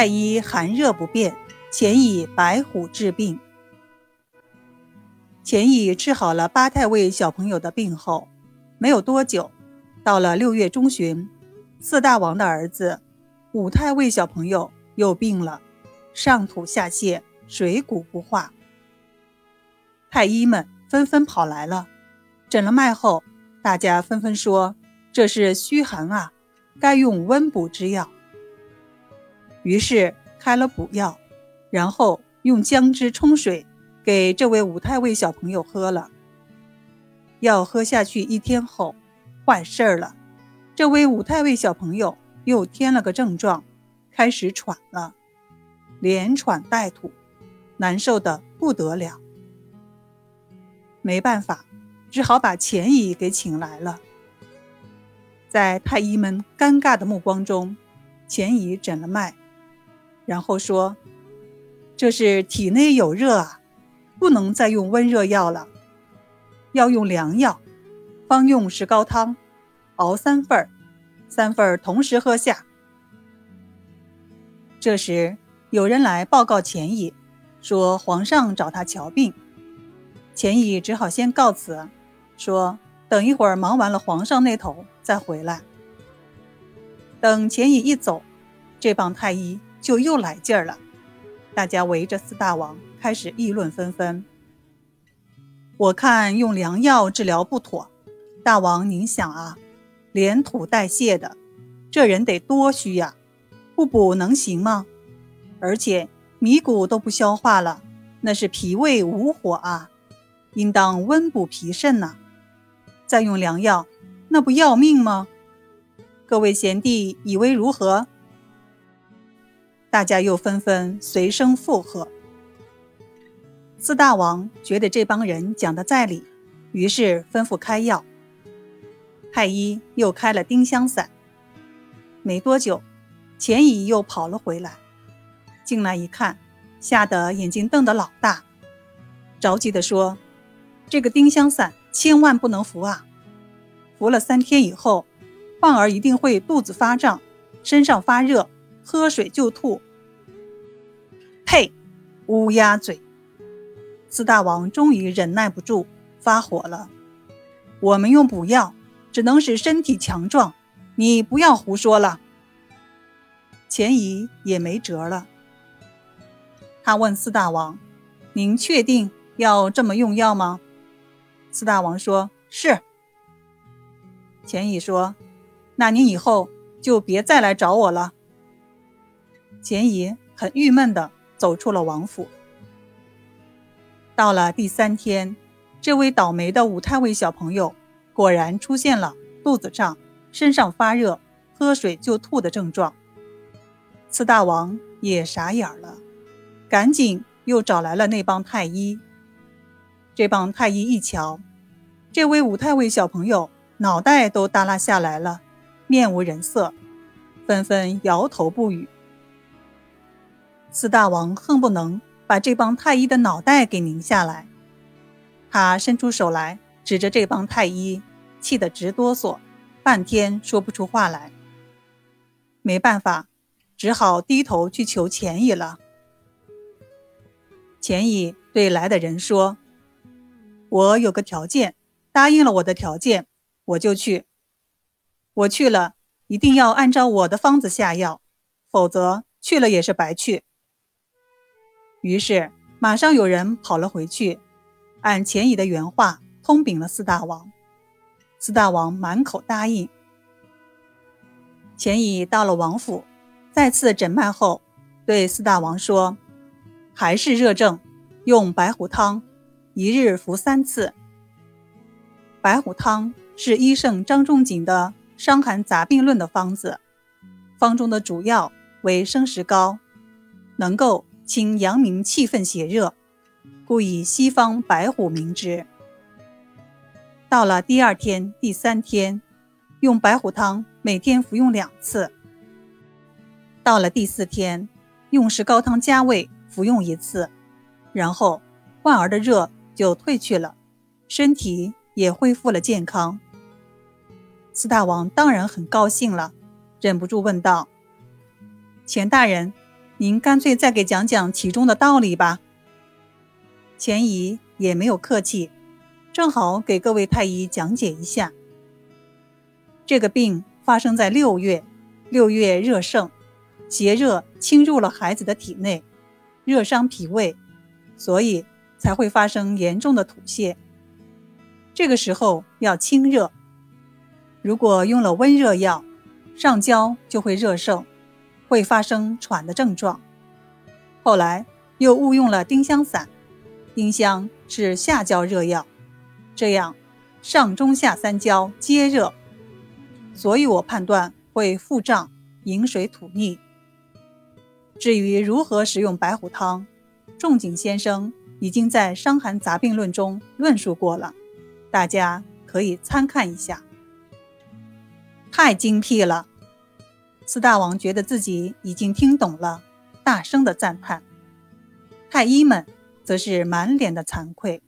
太医寒热不便，前以白虎治病。钱乙治好了八太尉小朋友的病后，没有多久，到了六月中旬，四大王的儿子五太尉小朋友又病了，上吐下泻，水谷不化。太医们纷纷跑来了，诊了脉后，大家纷纷说这是虚寒啊，该用温补之药。于是开了补药，然后用姜汁冲水。给这位五太尉小朋友喝了药，喝下去一天后，坏事儿了。这位五太尉小朋友又添了个症状，开始喘了，连喘带吐，难受的不得了。没办法，只好把钱乙给请来了。在太医们尴尬的目光中，钱乙诊了脉，然后说：“这是体内有热啊。”不能再用温热药了，要用凉药，方用石膏汤，熬三份儿，三份儿同时喝下。这时有人来报告钱乙，说皇上找他瞧病。钱乙只好先告辞，说等一会儿忙完了皇上那头再回来。等钱乙一走，这帮太医就又来劲儿了，大家围着四大王。开始议论纷纷。我看用凉药治疗不妥，大王您想啊，连吐带泻的，这人得多虚呀，不补能行吗？而且米谷都不消化了，那是脾胃无火啊，应当温补脾肾呐。再用凉药，那不要命吗？各位贤弟以为如何？大家又纷纷随声附和。四大王觉得这帮人讲的在理，于是吩咐开药。太医又开了丁香散。没多久，钱乙又跑了回来，进来一看，吓得眼睛瞪得老大，着急地说：“这个丁香散千万不能服啊！服了三天以后，患儿一定会肚子发胀，身上发热，喝水就吐。”呸！乌鸦嘴！四大王终于忍耐不住，发火了。我们用补药，只能使身体强壮，你不要胡说了。钱乙也没辙了，他问四大王：“您确定要这么用药吗？”四大王说：“是。”钱乙说：“那您以后就别再来找我了。”钱爷很郁闷地走出了王府。到了第三天，这位倒霉的五太尉小朋友果然出现了肚子胀、身上发热、喝水就吐的症状。四大王也傻眼了，赶紧又找来了那帮太医。这帮太医一瞧，这位五太尉小朋友脑袋都耷拉下来了，面无人色，纷纷摇头不语。四大王恨不能。把这帮太医的脑袋给拧下来，他伸出手来，指着这帮太医，气得直哆嗦，半天说不出话来。没办法，只好低头去求钱乙了。钱乙对来的人说：“我有个条件，答应了我的条件，我就去。我去了，一定要按照我的方子下药，否则去了也是白去。”于是，马上有人跑了回去，按钱乙的原话通禀了四大王。四大王满口答应。钱乙到了王府，再次诊脉后，对四大王说：“还是热症，用白虎汤，一日服三次。白虎汤是医圣张仲景的《伤寒杂病论》的方子，方中的主药为生石膏，能够。”清阳明气愤血热，故以西方白虎名之。到了第二天、第三天，用白虎汤每天服用两次。到了第四天，用石膏汤加味服用一次，然后患儿的热就退去了，身体也恢复了健康。四大王当然很高兴了，忍不住问道：“钱大人。”您干脆再给讲讲其中的道理吧。钱乙也没有客气，正好给各位太医讲解一下。这个病发生在六月，六月热盛，邪热侵入了孩子的体内，热伤脾胃，所以才会发生严重的吐泻。这个时候要清热，如果用了温热药，上焦就会热盛。会发生喘的症状，后来又误用了丁香散，丁香是下焦热药，这样上中下三焦皆热，所以我判断会腹胀、饮水吐逆。至于如何使用白虎汤，仲景先生已经在《伤寒杂病论》中论述过了，大家可以参看一下。太精辟了。四大王觉得自己已经听懂了，大声的赞叹。太医们则是满脸的惭愧。